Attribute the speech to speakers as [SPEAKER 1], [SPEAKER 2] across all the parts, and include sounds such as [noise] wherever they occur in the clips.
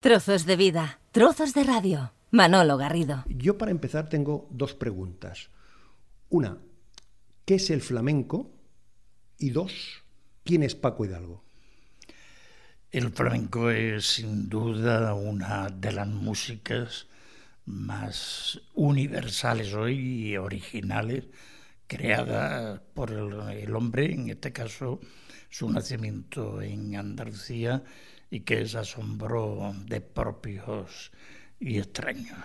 [SPEAKER 1] Trozos de vida, trozos de radio. Manolo Garrido.
[SPEAKER 2] Yo para empezar tengo dos preguntas. Una, ¿qué es el flamenco? Y dos, ¿quién es Paco Hidalgo?
[SPEAKER 3] El flamenco es sin duda una de las músicas más universales hoy y originales creadas por el, el hombre, en este caso su nacimiento en Andalucía y que es asombro de propios y extraños.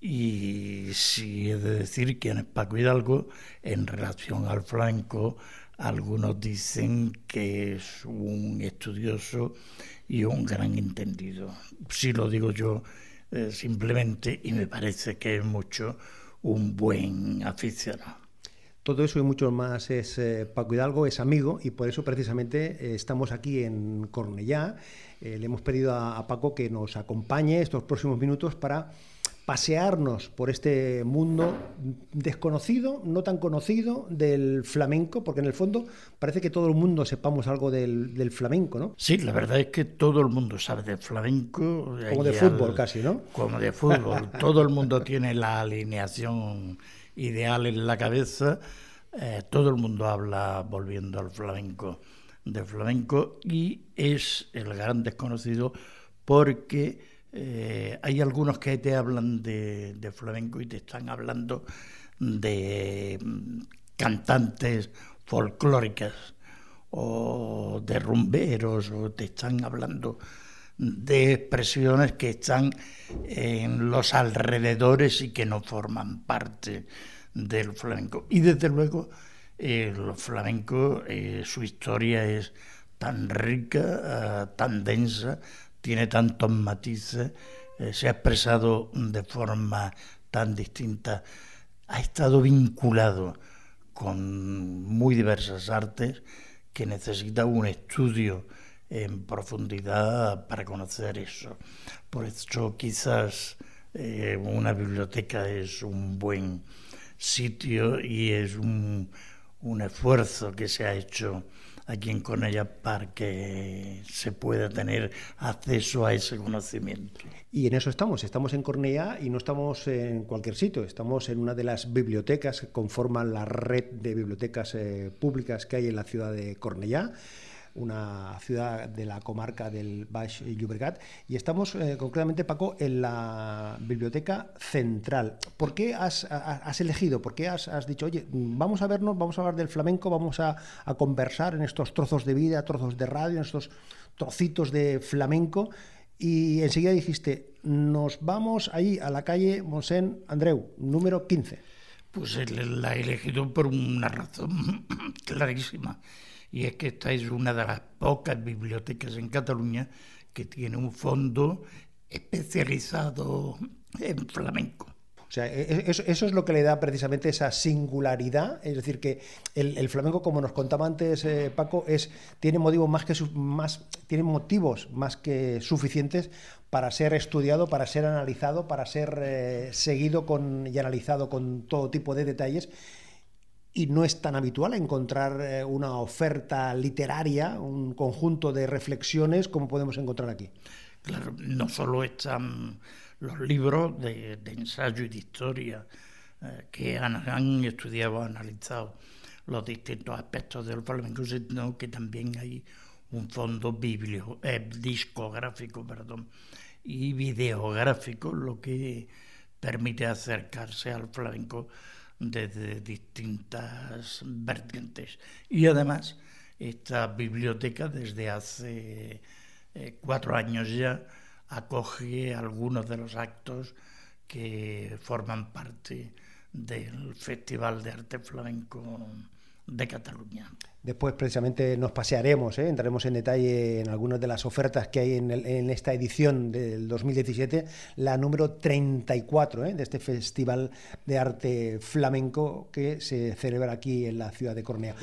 [SPEAKER 3] Y si he de decir quién es Paco Hidalgo, en relación al flamenco, algunos dicen que es un estudioso y un gran entendido. Si lo digo yo eh, simplemente, y me parece que es mucho un buen aficionado.
[SPEAKER 2] Todo eso y mucho más es eh, Paco Hidalgo, es amigo y por eso precisamente eh, estamos aquí en Cornellá. Eh, le hemos pedido a, a, Paco que nos acompañe estos próximos minutos para pasearnos por este mundo desconocido, no tan conocido del flamenco, porque en el fondo parece que todo el mundo sepamos algo del, del flamenco, ¿no?
[SPEAKER 3] Sí, la verdad es que todo el mundo sabe del flamenco.
[SPEAKER 2] Como de fútbol al, casi, ¿no?
[SPEAKER 3] Como de fútbol. [laughs] todo el mundo tiene la alineación ideal en la cabeza. Eh, todo el mundo habla, volviendo al flamenco, de flamenco y es el gran desconocido porque eh, hay algunos que te hablan de, flamenco y te están hablando de mm, cantantes folclóricas o de rumberos o te están hablando de expresiones que están en los alrededores y que no forman parte del flamenco. Y desde luego el flamenco, eh, su historia es tan rica, uh, tan densa, tiene tantos matices, eh, se ha expresado de forma tan distinta, ha estado vinculado con muy diversas artes que necesita un estudio en profundidad para conocer eso. Por eso quizás eh, una biblioteca es un buen sitio y es un, un esfuerzo que se ha hecho aquí en Cornellá para que se pueda tener acceso a ese conocimiento.
[SPEAKER 2] Y en eso estamos, estamos en Cornellá y no estamos en cualquier sitio, estamos en una de las bibliotecas que conforman la red de bibliotecas eh, públicas que hay en la ciudad de Cornellá una ciudad de la comarca del Baix Llobregat, y estamos eh, concretamente, Paco, en la Biblioteca Central. ¿Por qué has, elegido, por qué has, dicho, oye, vamos a vernos, vamos a hablar del flamenco, vamos a, a, conversar en estos trozos de vida, trozos de radio, en estos trocitos de flamenco? Y enseguida dijiste, nos vamos ahí a la calle Monsén Andreu, número 15.
[SPEAKER 3] Pues la he elegido por una razón [laughs] clarísima y es que esta es una de las pocas bibliotecas en Cataluña que tiene un fondo especializado en flamenco.
[SPEAKER 2] O sea, e, e, eso, eso, es lo que le da precisamente esa singularidad, es decir, que el, el flamenco, como nos contaba antes eh, Paco, es, tiene, motivos más que, más, tiene motivos más que suficientes para ser estudiado, para ser analizado, para ser eh, seguido con, y analizado con todo tipo de detalles y no es tan habitual encontrar eh, una oferta literaria, un conjunto de reflexiones como podemos encontrar aquí.
[SPEAKER 3] Claro, no solo están los libros de, ensayo y de historia eh, que han, han, estudiado, analizado los distintos aspectos del flamenco, sino que también hay un fondo biblio, eh, discográfico perdón, y videográfico, lo que permite acercarse al flamenco desde distintas vertientes. Y además, esta biblioteca desde hace eh, cuatro años ya acoge algunos de los actos que forman parte del Festival de Arte Flamenco de Cataluña.
[SPEAKER 2] Después precisamente nos pasearemos, ¿eh? entraremos en detalle en algunas de las ofertas que hay en, esta edición del 2017, la número 34 ¿eh? de este Festival de Arte Flamenco que se celebra aquí en la ciudad de Cornea.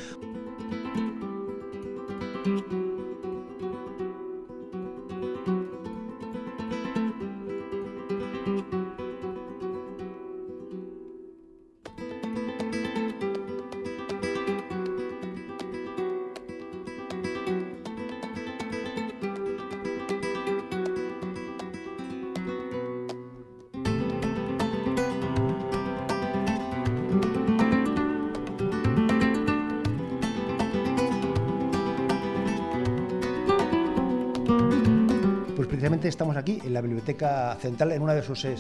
[SPEAKER 2] Estamos aquí en la Biblioteca Central, en una de sus eh,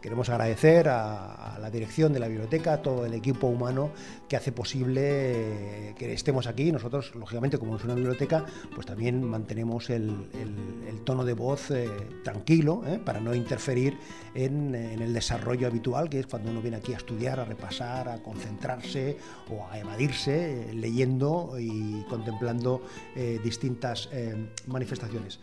[SPEAKER 2] Queremos agradecer a, la dirección de la biblioteca, a todo el equipo humano que hace posible eh, que estemos aquí. Nosotros, lógicamente, como es una biblioteca, pues también mantenemos el, tono de voz eh, tranquilo eh, para no interferir en, el desarrollo habitual, que es cuando uno viene aquí a estudiar, a repasar, a concentrarse o a evadirse, leyendo y contemplando distintas manifestaciones.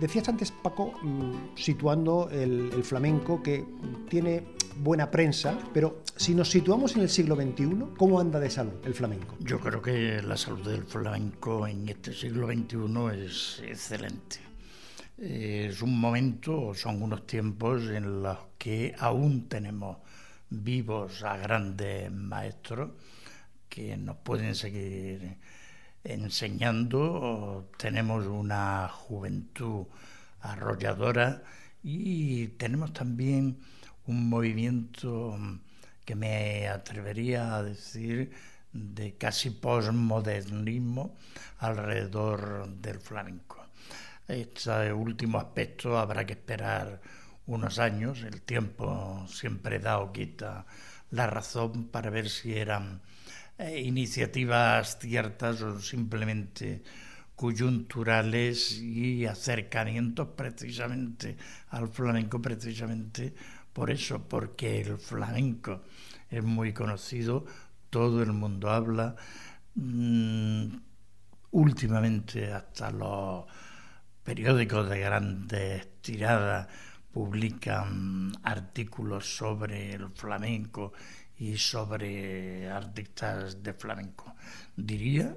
[SPEAKER 2] Decías antes, Paco, mm, situando el, flamenco que tiene buena prensa, pero si nos situamos en el siglo XXI, ¿cómo anda de salud el flamenco?
[SPEAKER 3] Yo creo que la salud del flamenco en este siglo XXI es excelente. Es un momento, son unos tiempos en los que aún tenemos vivos a grandes maestros que nos pueden seguir enseñando, tenemos una juventud arrolladora y tenemos también un movimiento que me atrevería a decir de casi posmodernismo alrededor del flamenco. Este último aspecto habrá que esperar unos años, el tiempo siempre da o quita la razón para ver si eran eh, iniciativas ciertas o simplemente coyunturales y acercamientos precisamente al flamenco, precisamente por eso, porque el flamenco es muy conocido, todo el mundo habla, mm, últimamente hasta los periódicos de grandes tiradas publican artículos sobre el flamenco y sobre artistas de flamenco. Diría,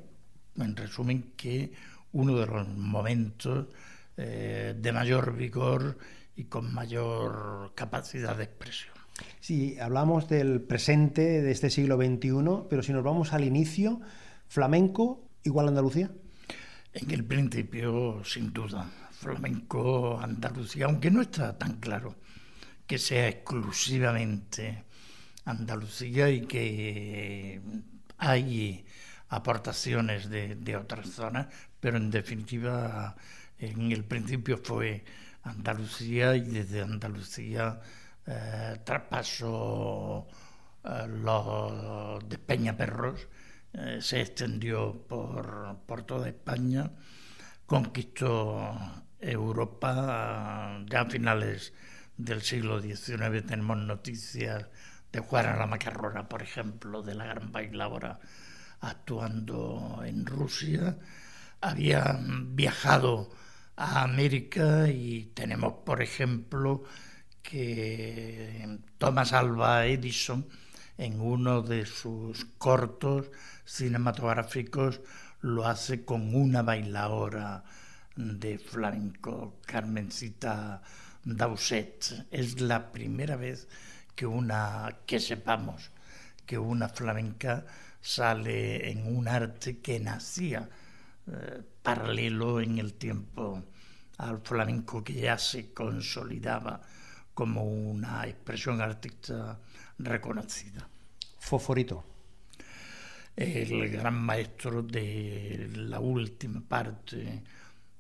[SPEAKER 3] en resumen, que uno de los momentos eh, de mayor vigor y con mayor capacidad de expresión.
[SPEAKER 2] Sí, hablamos del presente de este siglo XXI, pero si nos vamos al inicio, flamenco igual Andalucía.
[SPEAKER 3] En el principio, sin duda, flamenco Andalucía, aunque no está tan claro que sea exclusivamente Andalucía y que hay aportaciones de, otras zonas, pero en definitiva en el principio fue Andalucía y desde Andalucía eh, traspasó eh, los de Peñaperros, eh, se extendió por, por toda España, conquistó Europa. Ya a finales del siglo XIX tenemos noticias de Juana la Macarrona, por ejemplo, de la gran bailadora actuando en Rusia. Había viajado a América y tenemos, por ejemplo, que Thomas Alva Edison, en uno de sus cortos cinematográficos, lo hace con una bailadora de flamenco, Carmencita Dauset. Es la primera vez que una que sepamos que una flamenca sale en un arte que nacía eh, paralelo en el tiempo al flamenco que ya se consolidaba como una expresión artística reconocida.
[SPEAKER 2] Foforito.
[SPEAKER 3] El gran maestro de la última parte,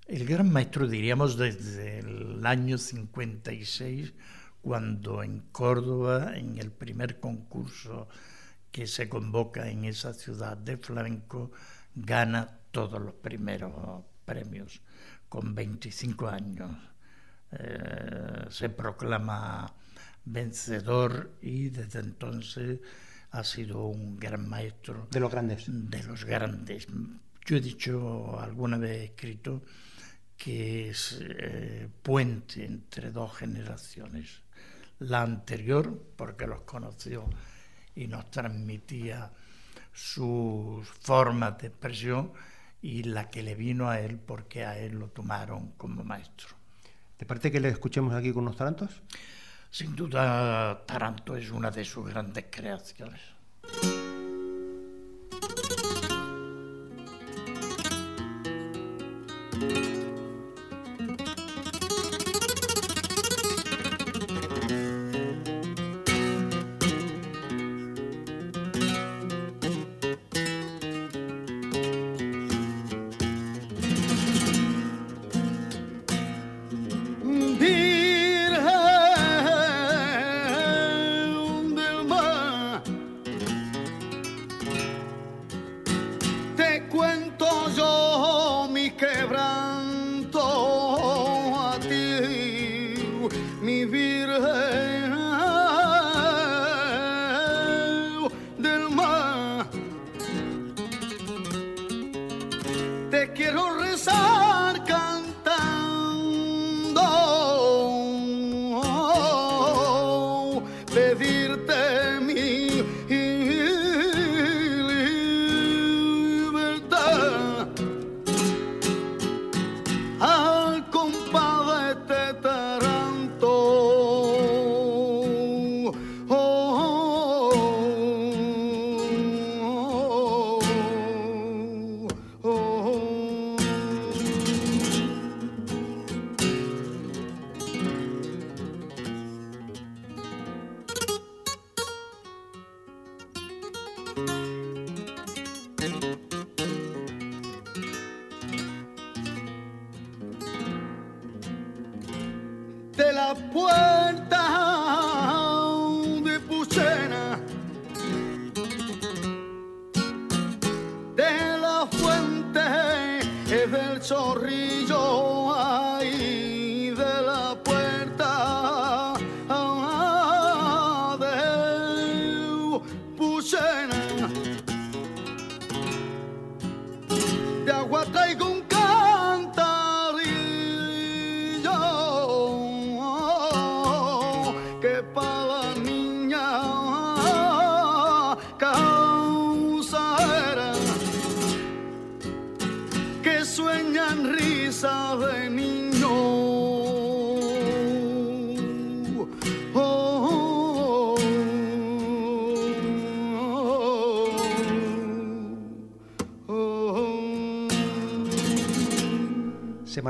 [SPEAKER 3] el gran maestro diríamos desde el año 56 cuando en Córdoba, en el primer concurso que se convoca en esa ciudad de flamenco, gana todos los primeros premios con 25 años. Eh, se proclama vencedor y desde entonces ha sido un gran maestro.
[SPEAKER 2] De los grandes.
[SPEAKER 3] De los grandes. Yo he dicho, alguna vez he escrito, que es eh, puente entre dos generaciones la anterior, porque los conoció y nos transmitía sus formas de expresión, y la que le vino a él, porque a él lo tomaron como maestro.
[SPEAKER 2] ¿Te parece que le escuchemos aquí con los tarantos?
[SPEAKER 3] Sin duda, Taranto es una de sus grandes creaciones.
[SPEAKER 4] De la puerta.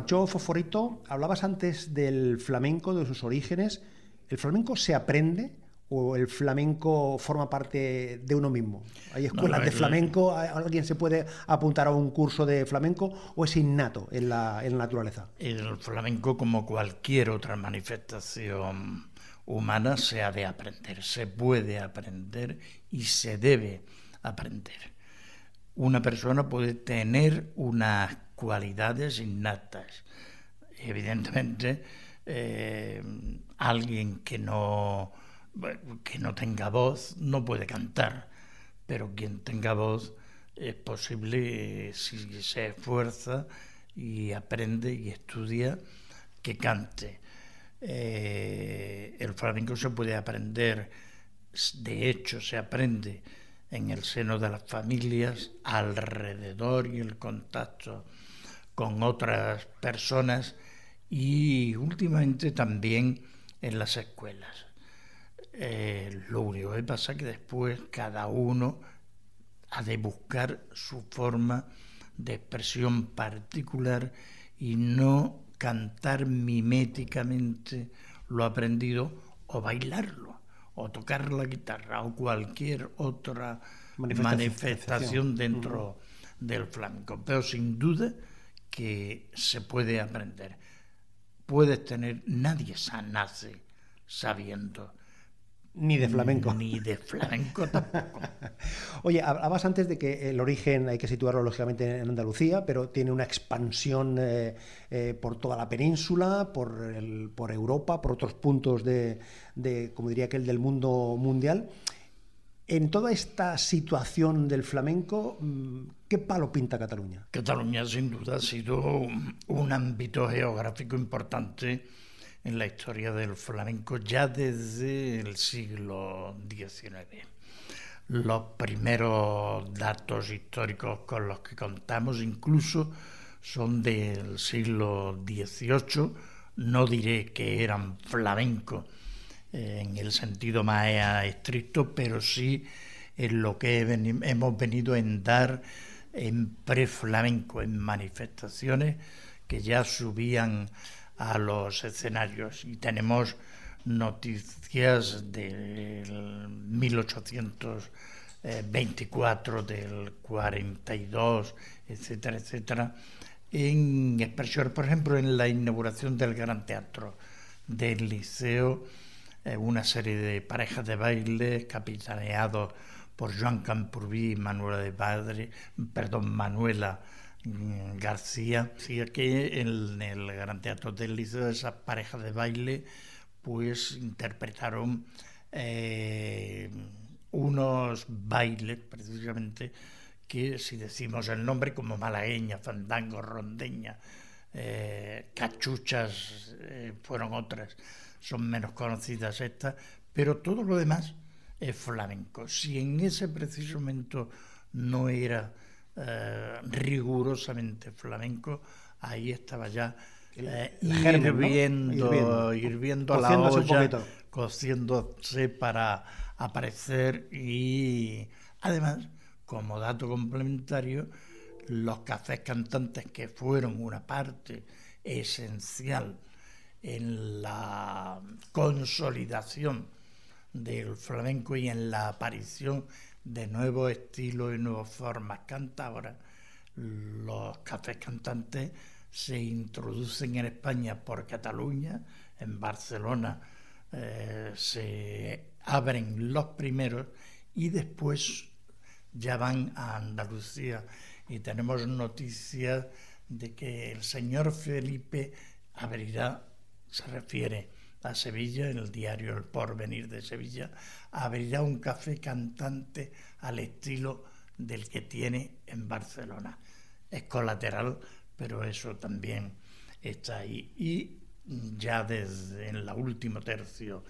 [SPEAKER 2] Marchó Foforito. Hablabas antes del flamenco, de sus orígenes. ¿El flamenco se aprende o el flamenco forma parte de uno mismo? ¿Hay escuelas
[SPEAKER 3] no,
[SPEAKER 2] de flamenco? ¿Hay- ¿Alguien se puede apuntar a un curso de flamenco o es innato en la, en la naturaleza?
[SPEAKER 3] El flamenco, como cualquier otra manifestación humana, se ha de aprender, se puede aprender y se debe aprender. Una persona puede tener unas cualidades innatas. Evidentemente, eh, alguien que no, que no tenga voz no puede cantar, pero quien tenga voz es posible, si se esfuerza y aprende y estudia, que cante. Eh, el flamenco se puede aprender, de hecho se aprende en el seno de las familias, alrededor y el contacto con otras personas y últimamente también en las escuelas. Eh, lo único que pasa es que después cada uno ha de buscar su forma de expresión particular y no cantar miméticamente lo aprendido o bailarlo o tocar la guitarra o cualquier otra
[SPEAKER 2] Manifestación.
[SPEAKER 3] manifestación dentro del flamenco. Pero sin duda que se puede aprender. Puedes tener, nadie nace sabiendo,
[SPEAKER 2] Ni de flamenco.
[SPEAKER 3] ni de flamenco tampoco. [laughs]
[SPEAKER 2] Oye, hablabas antes de que el origen hay que situarlo lógicamente en Andalucía, pero tiene una expansión eh, eh, por toda la península, por, el- por Europa, por otros puntos de, de, como diría que el del mundo mundial. En toda esta situación del flamenco, mm, ¿qué palo pinta Cataluña?
[SPEAKER 3] Cataluña sin duda ha sido un, ámbito geográfico importante en la historia del flamenco ya desde el siglo XIX. Los primeros datos históricos con los que contamos incluso son del siglo XVIII, no diré que eran flamencos en el sentido más estricto, pero sí en lo que hemos venido en dar en preflamenco, en manifestaciones que ya subían a los escenarios. Y tenemos noticias del 1824, del 42, etcétera, etcétera, en expresiones, por ejemplo, en la inauguración del Gran Teatro del Liceo, una serie de parejas de baile capitaneados por Joan Campurbí y Manuela de Padre, perdón, Manuela mm, García. Así que en el Gran Teatro del Liceo esas parejas de baile pues interpretaron eh, unos bailes precisamente que si decimos el nombre como malagueña, fandango, rondeña, eh, cachuchas eh, fueron otras, son menos conocidas estas, pero todo lo demás es flamenco. Si en ese preciso momento no era eh, rigurosamente flamenco, ahí estaba ya eh, hirviendo,
[SPEAKER 2] Hirviendo.
[SPEAKER 3] hirviendo la olla, cociéndose para aparecer y además, como dato complementario, los cafés cantantes que fueron una parte esencial en la consolidación del flamenco y en la aparición de nuevos estilos y nuevas formas. Cantadoras, los cafés cantantes se introducen en España por Cataluña, en Barcelona eh, se abren los primeros y después ya van a Andalucía. Y tenemos noticias de que el señor Felipe abrirá, se refiere a Sevilla, en el diario El Porvenir de Sevilla, abrirá un café cantante al estilo del que tiene en Barcelona. Es colateral, pero eso también está ahí. Y ya desde en el último tercio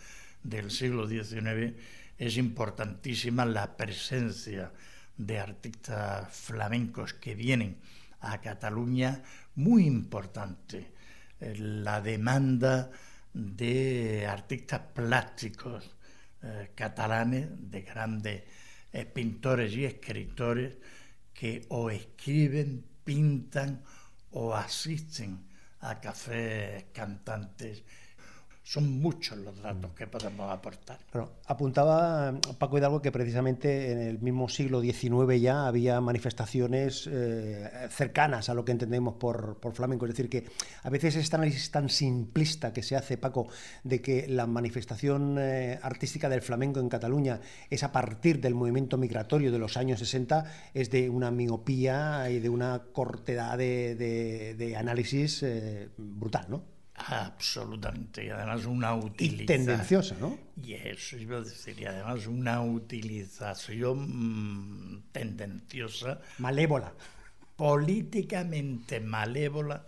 [SPEAKER 3] del siglo XIX es importantísima la presencia de artistas flamencos que vienen a Cataluña, muy importante la demanda de artistas plásticos eh, catalanes, de grandes eh, pintores y escritores que o escriben, pintan o asisten a cafés cantantes son muchos los datos que podemos aportar.
[SPEAKER 2] apuntaba Paco Hidalgo que precisamente en el mismo siglo XIX ya había manifestaciones eh, cercanas a lo que entendemos por, flamenco. Es decir, que a veces este análisis tan simplista que se hace, Paco, de que la manifestación eh, artística del flamenco en Cataluña es a partir del movimiento migratorio de los años 60, es de una miopía y de una cortedad de, análisis eh, brutal, ¿no?
[SPEAKER 3] Absolutamente, y además una utilización.
[SPEAKER 2] tendenciosa, ¿no?
[SPEAKER 3] Y eso iba a decir, y además una utilización mm, tendenciosa.
[SPEAKER 2] Malévola.
[SPEAKER 3] Políticamente malévola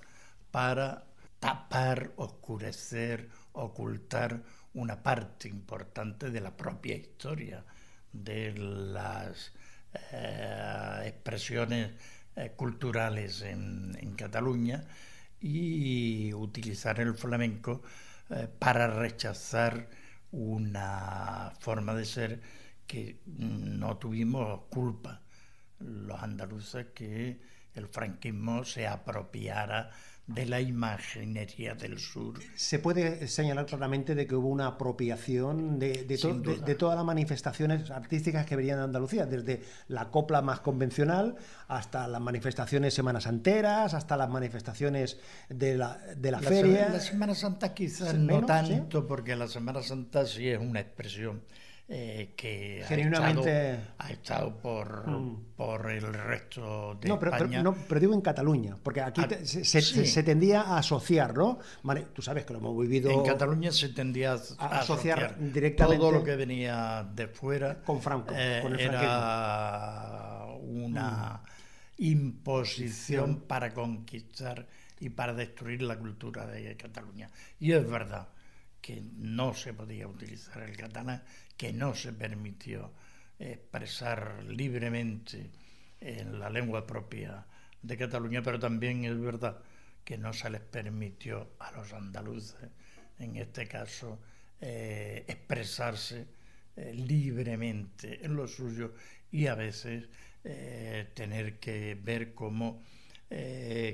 [SPEAKER 3] para tapar, oscurecer, ocultar una parte importante de la propia historia, de las eh, expresiones eh, culturales en, en Cataluña y utilizar el flamenco eh, para rechazar una forma de ser que no tuvimos culpa los andaluces que el franquismo se apropiara de la imaginería del sur.
[SPEAKER 2] Se puede señalar claramente de que hubo una apropiación de, de, todas las manifestaciones artísticas que venían de Andalucía, desde la copla más convencional hasta las manifestaciones semanas enteras, hasta las manifestaciones de la, de la, feria.
[SPEAKER 3] La Semana Santa quizás no tanto, porque la Semana Santa sí es una expresión eh, que ha estado, por, mm. por el resto de
[SPEAKER 2] no, pero,
[SPEAKER 3] España.
[SPEAKER 2] no, pero digo en Cataluña, porque aquí ah, se, tendía a asociar, ¿no? Vale, tú sabes que lo hemos vivido...
[SPEAKER 3] En Cataluña se tendía a, asociar, directamente todo lo que venía de fuera
[SPEAKER 2] con Franco,
[SPEAKER 3] eh, era una mm. imposición para conquistar y para destruir la cultura de Cataluña. Y es verdad que no se podía utilizar el catalán, que no se permitió expresar libremente en la lengua propia de Cataluña, pero también es verdad que no se les permitió a los andaluces, en este caso, eh, expresarse eh, libremente en lo suyo y a veces eh, tener que ver cómo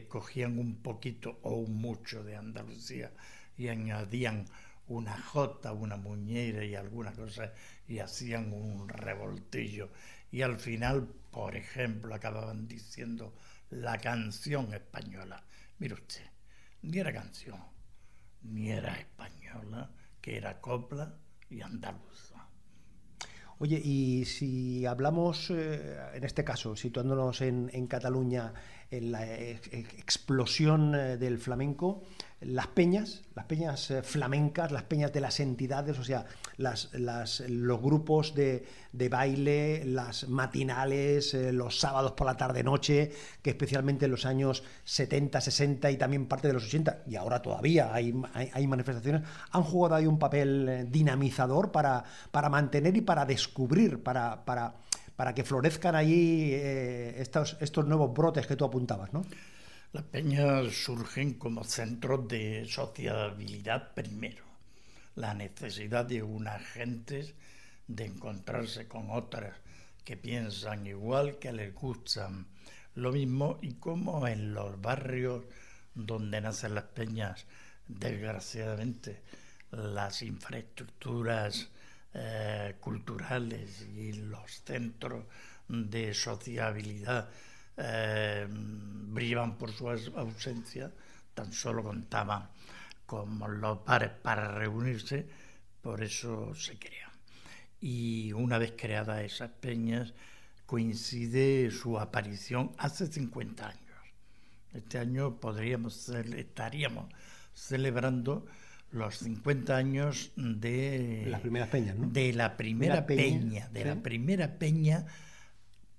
[SPEAKER 3] cogían un poquito o un mucho de Andalucía y añadían una jota, una muñeira y alguna cosa y hacían un revoltillo. Y al final, por ejemplo, acababan diciendo la canción española. Mire usted, ni era canción, ni era española, que era copla y andaluza.
[SPEAKER 2] Oye, y si hablamos, eh, en este caso, situándonos en, Cataluña, en la explosión eh, del flamenco, las peñas, las peñas eh, flamencas, las peñas de las entidades, o sea, las, los grupos de, baile, las matinales, eh, los sábados por la tarde-noche, que especialmente en los años 70, 60 y también parte de los 80, y ahora todavía hay, hay, manifestaciones, han jugado ahí un papel dinamizador para, mantener y para descubrir, para, que florezcan allí eh, estos, estos nuevos brotes que tú apuntabas, ¿no?
[SPEAKER 3] Las peñas surgen como centros de sociabilidad primero. La necesidad de unas gentes de encontrarse con otras que piensan igual, que les gustan lo mismo y como en los barrios donde nacen las peñas, desgraciadamente, las infraestructuras eh, culturales y los centros de sociabilidad eh, brillan por su ausencia, tan solo contaban con los bares para reunirse, por eso se crean. Y una vez creadas esas peñas, coincide su aparición hace 50 años. Este año podríamos estaríamos celebrando los 50 años de
[SPEAKER 2] las primeras peñas, ¿no?
[SPEAKER 3] De la primera peña, de la primera peña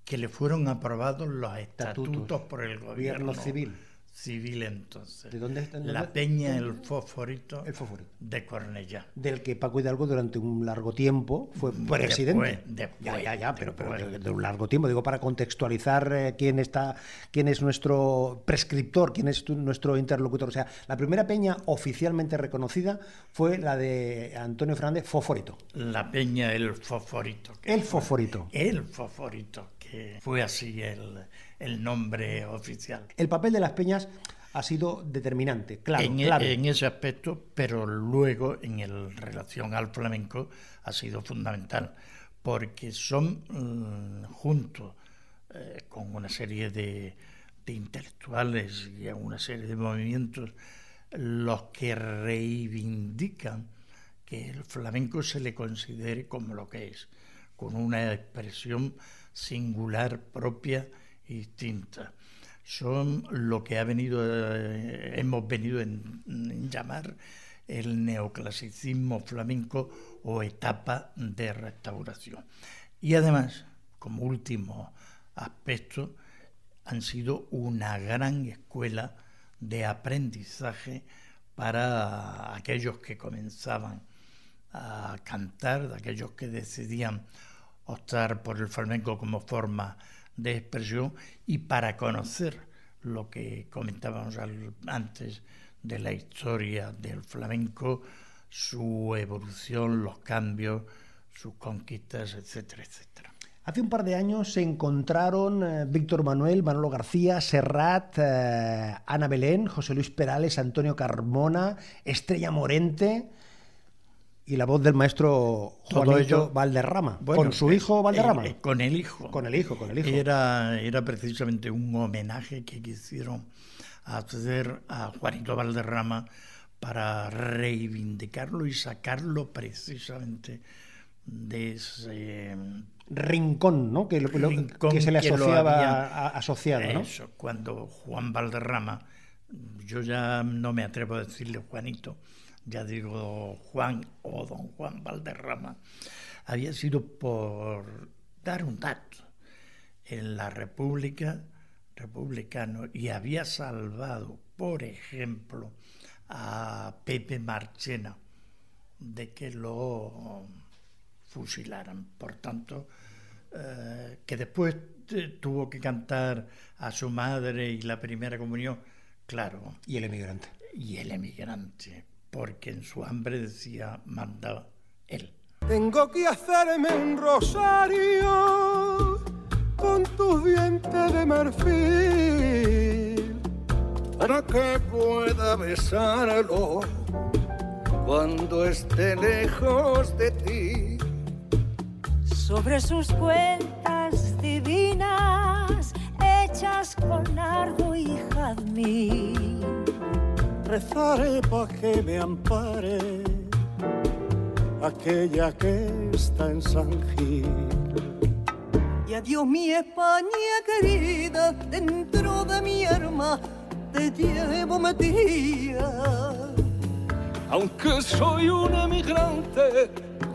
[SPEAKER 3] que le fueron aprobados los estatutos, por el gobierno
[SPEAKER 2] civil
[SPEAKER 3] civil entonces.
[SPEAKER 2] ¿De dónde está?
[SPEAKER 3] La Peña El Fosforito,
[SPEAKER 2] el Fosforito
[SPEAKER 3] de Cornellá.
[SPEAKER 2] Del que Paco Hidalgo durante un largo tiempo fue presidente.
[SPEAKER 3] Después,
[SPEAKER 2] ya, ya, ya, pero, pero, de un largo tiempo. Digo, para contextualizar eh, quién está, quién es nuestro prescriptor, quién es nuestro interlocutor. O sea, la primera peña oficialmente reconocida fue la de Antonio Fernández Fosforito.
[SPEAKER 3] La Peña El Fosforito.
[SPEAKER 2] El Fosforito.
[SPEAKER 3] El Fosforito, que fue así el el nombre oficial.
[SPEAKER 2] El papel de las peñas ha sido determinante, claro,
[SPEAKER 3] en,
[SPEAKER 2] e-
[SPEAKER 3] en ese aspecto, pero luego en el relación al flamenco ha sido fundamental, porque son mm, juntos eh, con una serie de, de intelectuales y una serie de movimientos los que reivindican que el flamenco se le considere como lo que es, con una expresión singular propia distintas. Son lo que ha venido, eh, hemos venido en, llamar el neoclasicismo flamenco o etapa de restauración. Y además, como último aspecto, han sido una gran escuela de aprendizaje para aquellos que comenzaban a cantar, aquellos que decidían optar por el flamenco como forma de expresión y para conocer lo que comentábamos antes de la historia del flamenco, su evolución, los cambios, sus conquistas, etcétera, etcétera.
[SPEAKER 2] Hace un par de años se encontraron eh, Víctor Manuel, Manolo García, Serrat, eh, Ana Belén, José Luis Perales, Antonio Carmona, Estrella Morente, y la voz del maestro Juanito Valderrama, con su hijo Valderrama.
[SPEAKER 3] Eh, con el hijo.
[SPEAKER 2] Con el hijo, con el hijo.
[SPEAKER 3] Era, era precisamente un homenaje que quisieron hacer a Juanito Valderrama para reivindicarlo y sacarlo precisamente de ese
[SPEAKER 2] rincón, ¿no? Que, que se le asociaba asociado, ¿no?
[SPEAKER 3] Eso, cuando Juan Valderrama, yo ya no me atrevo a decirle Juanito, ya digo Juan o don Juan Valderrama, había sido por dar un dato en la República republicano y había salvado, por ejemplo, a Pepe Marchena de que lo fusilaran. Por tanto, eh, que después tuvo que cantar a su madre y la primera comunión, claro.
[SPEAKER 2] Y el emigrante.
[SPEAKER 3] Y el emigrante porque en su hambre decía, manda él.
[SPEAKER 5] Tengo que hacerme un rosario con tus dientes de marfil para que pueda besarlo cuando esté lejos de ti.
[SPEAKER 6] Sobre sus cuentas divinas hechas con ardo y jazmín
[SPEAKER 5] rezaré para que me ampare aquella que está en San Gil.
[SPEAKER 6] Y adiós mi España querida, dentro de mi arma te llevo metida.
[SPEAKER 5] Aunque soy un emigrante,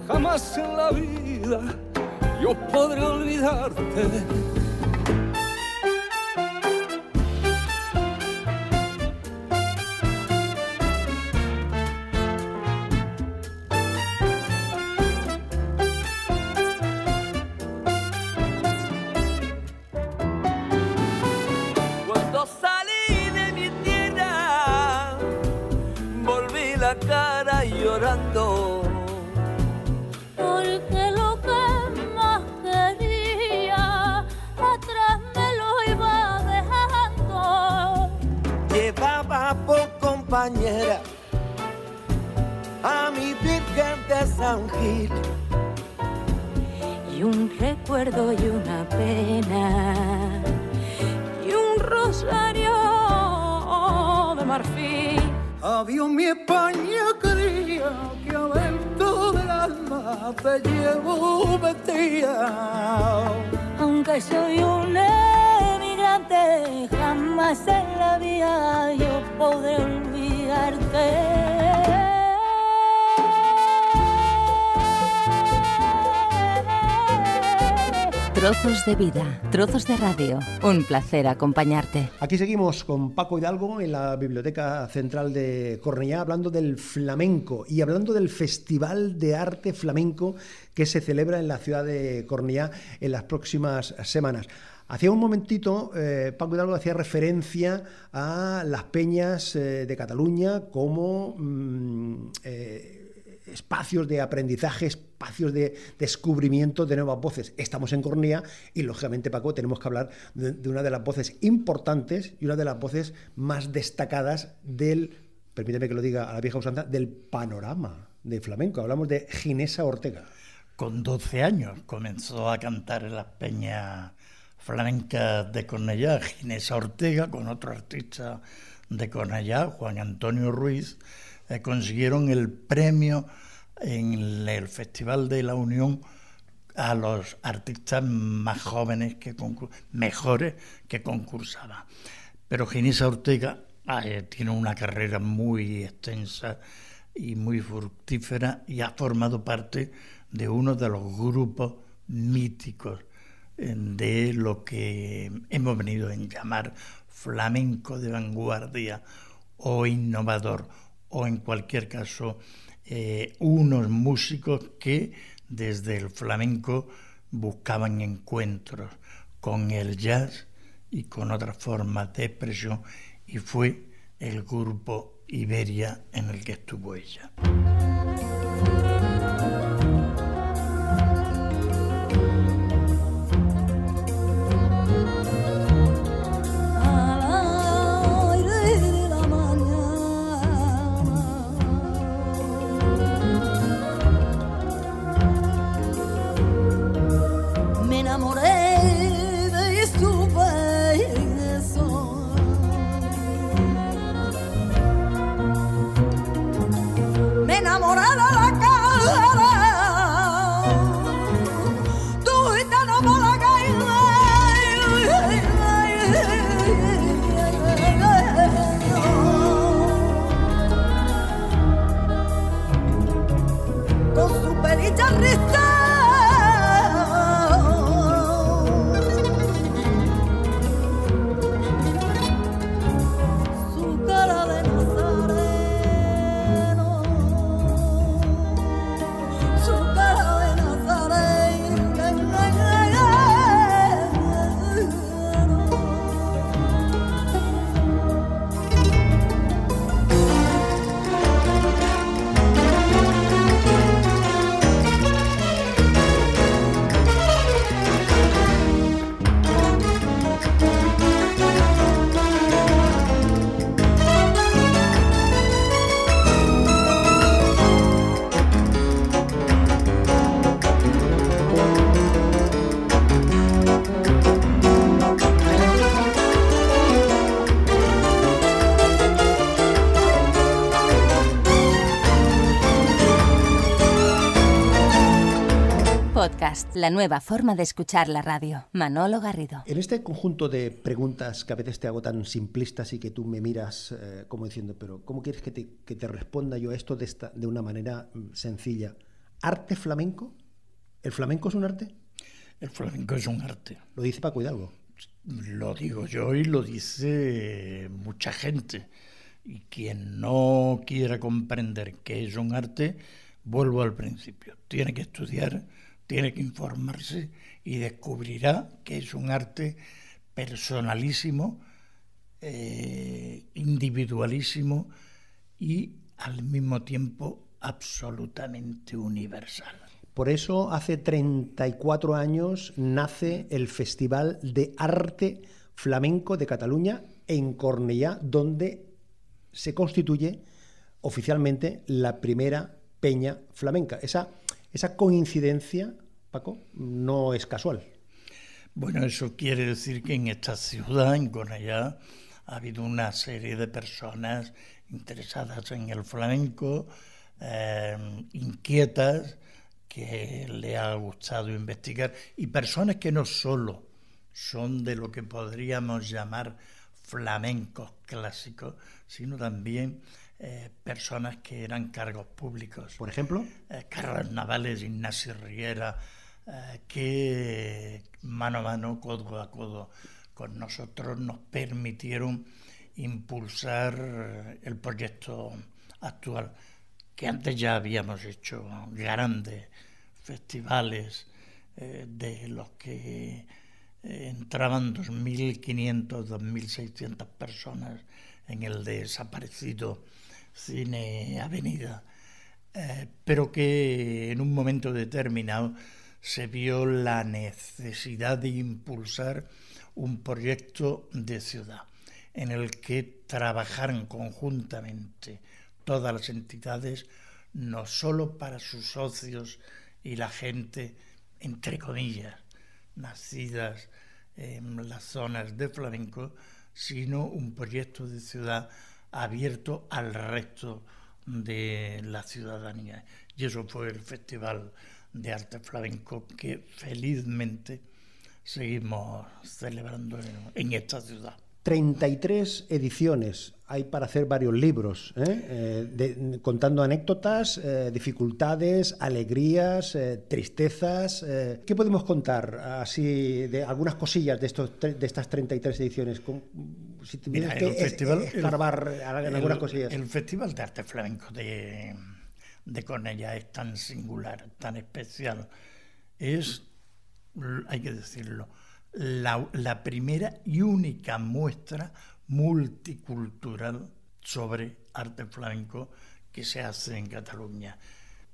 [SPEAKER 5] jamás en la vida yo podré olvidarte
[SPEAKER 4] Adiós mi España quería que adentro del alma te llevo vestida.
[SPEAKER 6] Aunque soy un emigrante, jamás en la vida yo podré olvidarte.
[SPEAKER 1] Trozos de vida, trozos de radio. Un placer acompañarte.
[SPEAKER 2] Aquí seguimos con Paco Hidalgo en la Biblioteca Central de Cornellá hablando del flamenco y hablando del Festival de Arte Flamenco que se celebra en la ciudad de Cornellá en las próximas semanas. Hacía un momentito, eh, Paco Hidalgo hacía referencia a las peñas eh, de Cataluña como mm, eh, espacios de aprendizaje, espacios de descubrimiento de nuevas voces. Estamos en Cornea y, lógicamente, Paco, tenemos que hablar de, de una de las voces importantes y una de las voces más destacadas del, permíteme que lo diga a la vieja usanza, del panorama de flamenco. Hablamos de Ginesa Ortega.
[SPEAKER 3] Con 12 años comenzó a cantar en las peñas flamenca de Cornellá, Ginesa Ortega, con otro artista de Cornellá, Juan Antonio Ruiz, eh, consiguieron el premio en el Festival de la Unión a los artistas más jóvenes, que mejores que concursaban. Pero Ginesa Ortega eh, tiene una carrera muy extensa y muy fructífera y ha formado parte de uno de los grupos míticos de lo que hemos venido a llamar flamenco de vanguardia o innovador, o en cualquier caso eh, unos músicos que desde el flamenco buscaban encuentros con el jazz y con otras formas de expresión y fue el grupo Iberia en el que estuvo ella.
[SPEAKER 1] La nueva forma de escuchar la radio. Manolo Garrido.
[SPEAKER 2] En este conjunto de preguntas que a veces te hago tan simplistas y que tú me miras eh, como diciendo, pero ¿cómo quieres que te, que te responda yo a esto de, esta, de una manera mm, sencilla? ¿Arte flamenco? ¿El flamenco es un arte?
[SPEAKER 3] El flamenco es un arte.
[SPEAKER 2] Lo dice Paco Hidalgo.
[SPEAKER 3] Lo digo yo y lo dice mucha gente. Y quien no quiera comprender que es un arte, vuelvo al principio. Tiene que estudiar tiene que informarse y descubrirá que es un arte personalísimo, eh, individualísimo y al mismo tiempo absolutamente universal.
[SPEAKER 2] Por eso hace 34 años nace el Festival de Arte Flamenco de Cataluña en Cornellá, donde se constituye oficialmente la primera peña flamenca. Esa, esa coincidencia Paco, no es casual.
[SPEAKER 3] Bueno, eso quiere decir que en esta ciudad, en Conallá, ha habido una serie de personas interesadas en el flamenco, eh, inquietas, que le ha gustado investigar, y personas que no solo son de lo que podríamos llamar flamencos clásicos, sino también eh, personas que eran cargos públicos.
[SPEAKER 2] Por ejemplo.
[SPEAKER 3] Eh, Carlos Navales, Ignacio Riera, eh, que mano a mano, codo a codo con nosotros nos permitieron impulsar el proyecto actual, que antes ya habíamos hecho grandes festivales de los que entraban 2.500, 2.600 personas en el desaparecido Cine Avenida, eh, pero que en un momento determinado se vio la necesidad de impulsar un proyecto de ciudad en el que trabajaran conjuntamente todas las entidades, no solo para sus socios y la gente, entre comillas, nacidas en las zonas de flamenco, sino un proyecto de ciudad abierto al resto de la ciudadanía. Y eso fue el Festival de Arte Flamenco que felizmente seguimos celebrando en, esta ciudad.
[SPEAKER 2] 33 ediciones hay para hacer varios libros, ¿eh? Eh, contando anécdotas, eh, dificultades, alegrías, tristezas. ¿Qué podemos contar así de algunas cosillas de, estos, de estas 33 ediciones?
[SPEAKER 3] si Mira, que el festival,
[SPEAKER 2] en algunas cosillas.
[SPEAKER 3] El Festival de Arte Flamenco de, de Cornellá es tan singular, tan especial. Es, hay que decirlo, la, primera y única muestra multicultural sobre arte flamenco que se hace en Cataluña.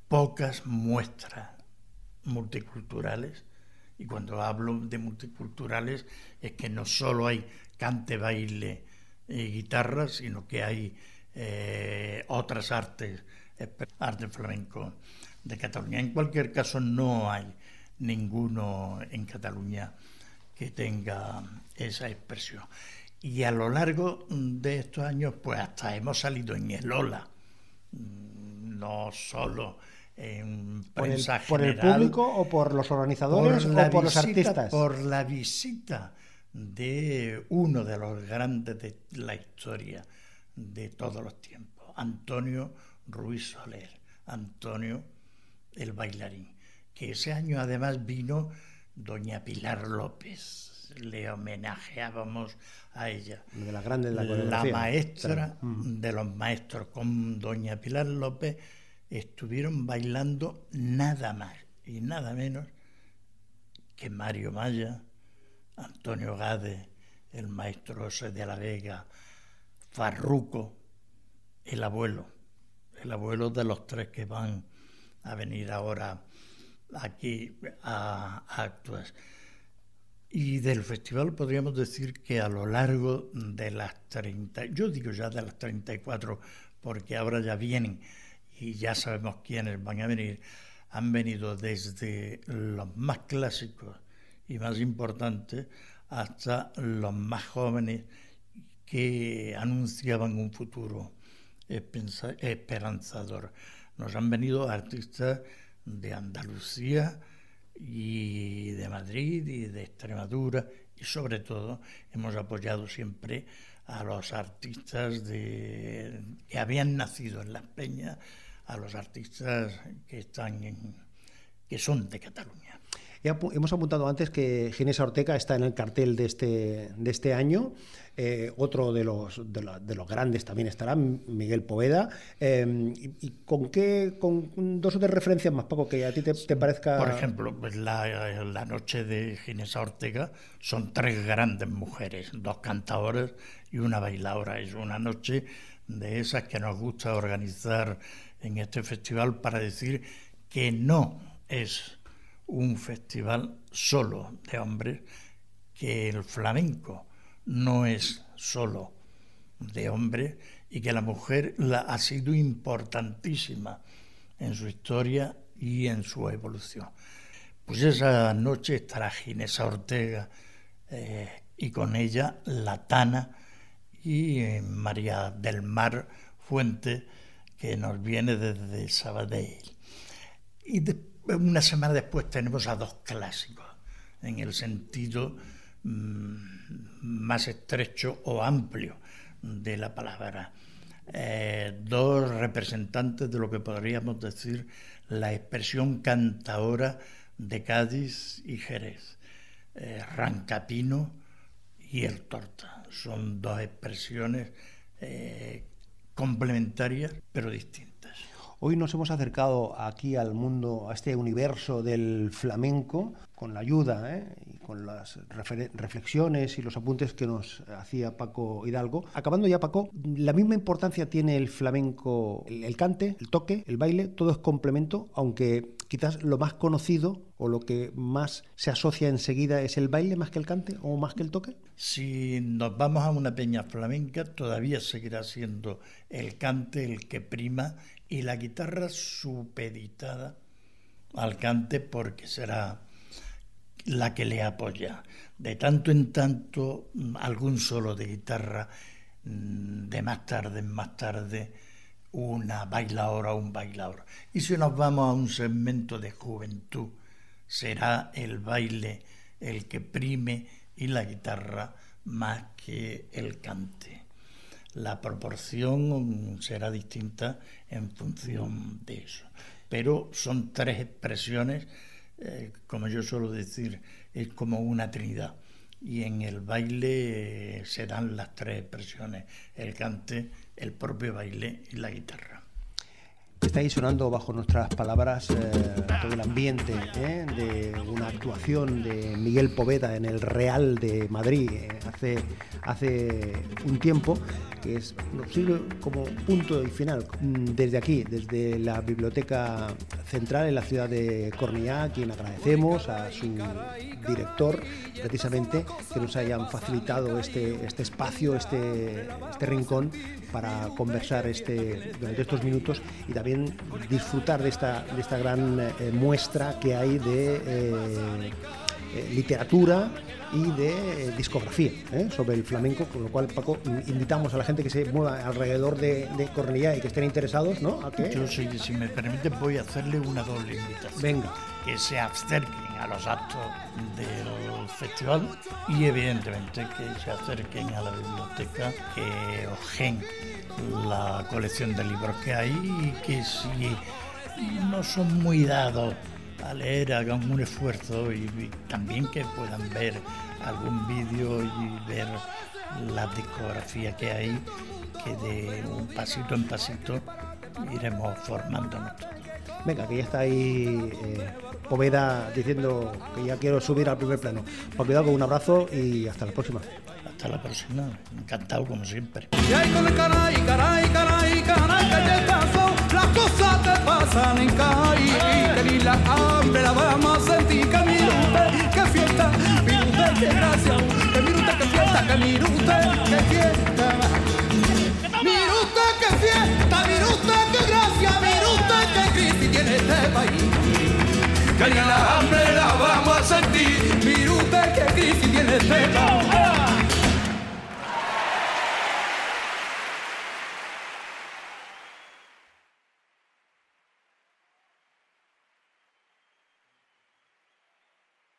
[SPEAKER 3] Pocas muestras multiculturales, y cuando hablo de multiculturales es que no solo hay cante, baile y guitarra, sino que hay eh, otras artes, arte flamenco de Cataluña. En cualquier caso, no hay ninguno en Cataluña que tenga esa expresión. Y a lo largo de estos años, pues hasta hemos salido en el Ola, mm, no solo en prensa
[SPEAKER 2] ¿Por el, público o por los organizadores o por los artistas?
[SPEAKER 3] Por la visita de uno de los grandes de la historia de todos los tiempos, Antonio Ruiz Soler, Antonio el bailarín, que ese año además vino doña Pilar López. Le homenajeábamos a ella.
[SPEAKER 2] De la grande la,
[SPEAKER 3] la maestra de los maestros con doña Pilar López estuvieron bailando nada más y nada menos que Mario Maya, Antonio Gade, el maestro José de la Vega, Farruco, el abuelo, el abuelo de los tres que van a venir ahora aquí a, actuar. Y del festival podríamos decir que a lo largo de las 30, yo digo ya de las 34, porque ahora ya vienen y ya sabemos quiénes van a venir, han venido desde los más clásicos y más importantes hasta los más jóvenes que anunciaban un futuro esperanzador. Nos han venido artistas de Andalucía y de Madrid y de Extremadura y sobre todo hemos apoyado siempre a los artistas de, que habían nacido en Las Peñas, a los artistas que están que son de Cataluña.
[SPEAKER 2] Hemos apuntado antes que Ginés Ortega está en el cartel de este, de este año. Eh, otro de los, de, los grandes también estará, Miguel Poveda. Em, y, con qué, con dos o tres referencias más, Paco, que a ti te, parezca.
[SPEAKER 3] Por ejemplo, pues la, la, noche de Ginesa Ortega son tres grandes mujeres, dos cantadoras y una bailadora. Es una noche de esas que nos gusta organizar en este festival para decir que no es un festival solo de hombres, que el flamenco no es solo de hombre y que la mujer la, ha sido importantísima en su historia y en su evolución. Pues esa noche estará Ginesa Ortega eh, y con ella la Tana y eh, María del Mar Fuente, que nos viene desde Sabadell. Y una semana después tenemos a dos clásicos, en el sentido mm, más estrecho o amplio de la palabra. Eh, dos representantes de lo que podríamos decir la expresión cantaora de Cádiz y Jerez, eh, Rancapino y el Torta. Son dos expresiones eh, complementarias pero distintas.
[SPEAKER 2] Hoy nos hemos acercado aquí al mundo, a este universo del flamenco, con la ayuda ¿eh? y con las reflexiones y los apuntes que nos hacía Paco Hidalgo. Acabando ya, Paco, la misma importancia tiene el flamenco, el, cante, el toque, el baile, todo es complemento, aunque quizás lo más conocido o lo que más se asocia enseguida es el baile más que el cante o más que el toque?
[SPEAKER 3] Si nos vamos a una peña flamenca, todavía seguirá siendo el cante el que prima y la guitarra supeditada al cante porque será la que le apoya. De tanto en tanto, algún solo de guitarra, mm, de más tarde en más tarde, una bailadora o un bailador. Y si nos vamos a un segmento de juventud, será el baile el que prime y la guitarra más que el cante. La proporción será distinta en función de eso. Pero son tres expresiones eh, como yo suelo decir, es como una trinidad. Y en el baile eh, se dan las tres expresiones, el cante, el propio baile y la guitarra.
[SPEAKER 2] Está ahí sonando bajo nuestras palabras eh, todo el ambiente eh, de una actuación de Miguel Poveda en el Real de Madrid eh, hace, hace un tiempo, que es, nos sirve como punto y final desde aquí, desde la Biblioteca Central en la ciudad de Cornellá, a quien agradecemos, a su director, precisamente, que nos hayan facilitado este, este espacio, este, este rincón para conversar este, durante estos minutos y también disfrutar de esta, de esta gran eh, muestra que hay de eh, eh, literatura y de discografía sobre el flamenco, con lo cual, Paco, invitamos a la gente que se mueva alrededor de, de Cornellá y que estén interesados, ¿no?
[SPEAKER 3] ¿A Yo, si me permite, voy a hacerle una doble invitación.
[SPEAKER 2] Venga.
[SPEAKER 3] Que se acerquen a los actos del festival y evidentemente que se acerquen a la biblioteca, que ojen la colección de libros que hay y que si no son muy dados a leer, hagan un esfuerzo y, también que puedan ver algún vídeo y ver la discografía que hay, que de un pasito en pasito iremos formándonos.
[SPEAKER 2] Venga, que ya está ahí eh, Poveda diciendo que ya quiero subir al primer plano. Pues cuidado con un abrazo y hasta la próxima.
[SPEAKER 3] Hasta la próxima, encantado como siempre.
[SPEAKER 4] Y ahí con el caray, caray, caray, caray, que te pasó, las cosas te pasan en caí, que ni la hambre la vamos a sentir, que mire usted, que fiesta, mire usted, que gracia, que mire usted, que fiesta, que mire usted, que fiesta. Mire usted, que fiesta, mire usted, que gracia, mire usted, que crisis tiene este país, que ni la hambre la vamos a sentir. Viruta que crisis tiene este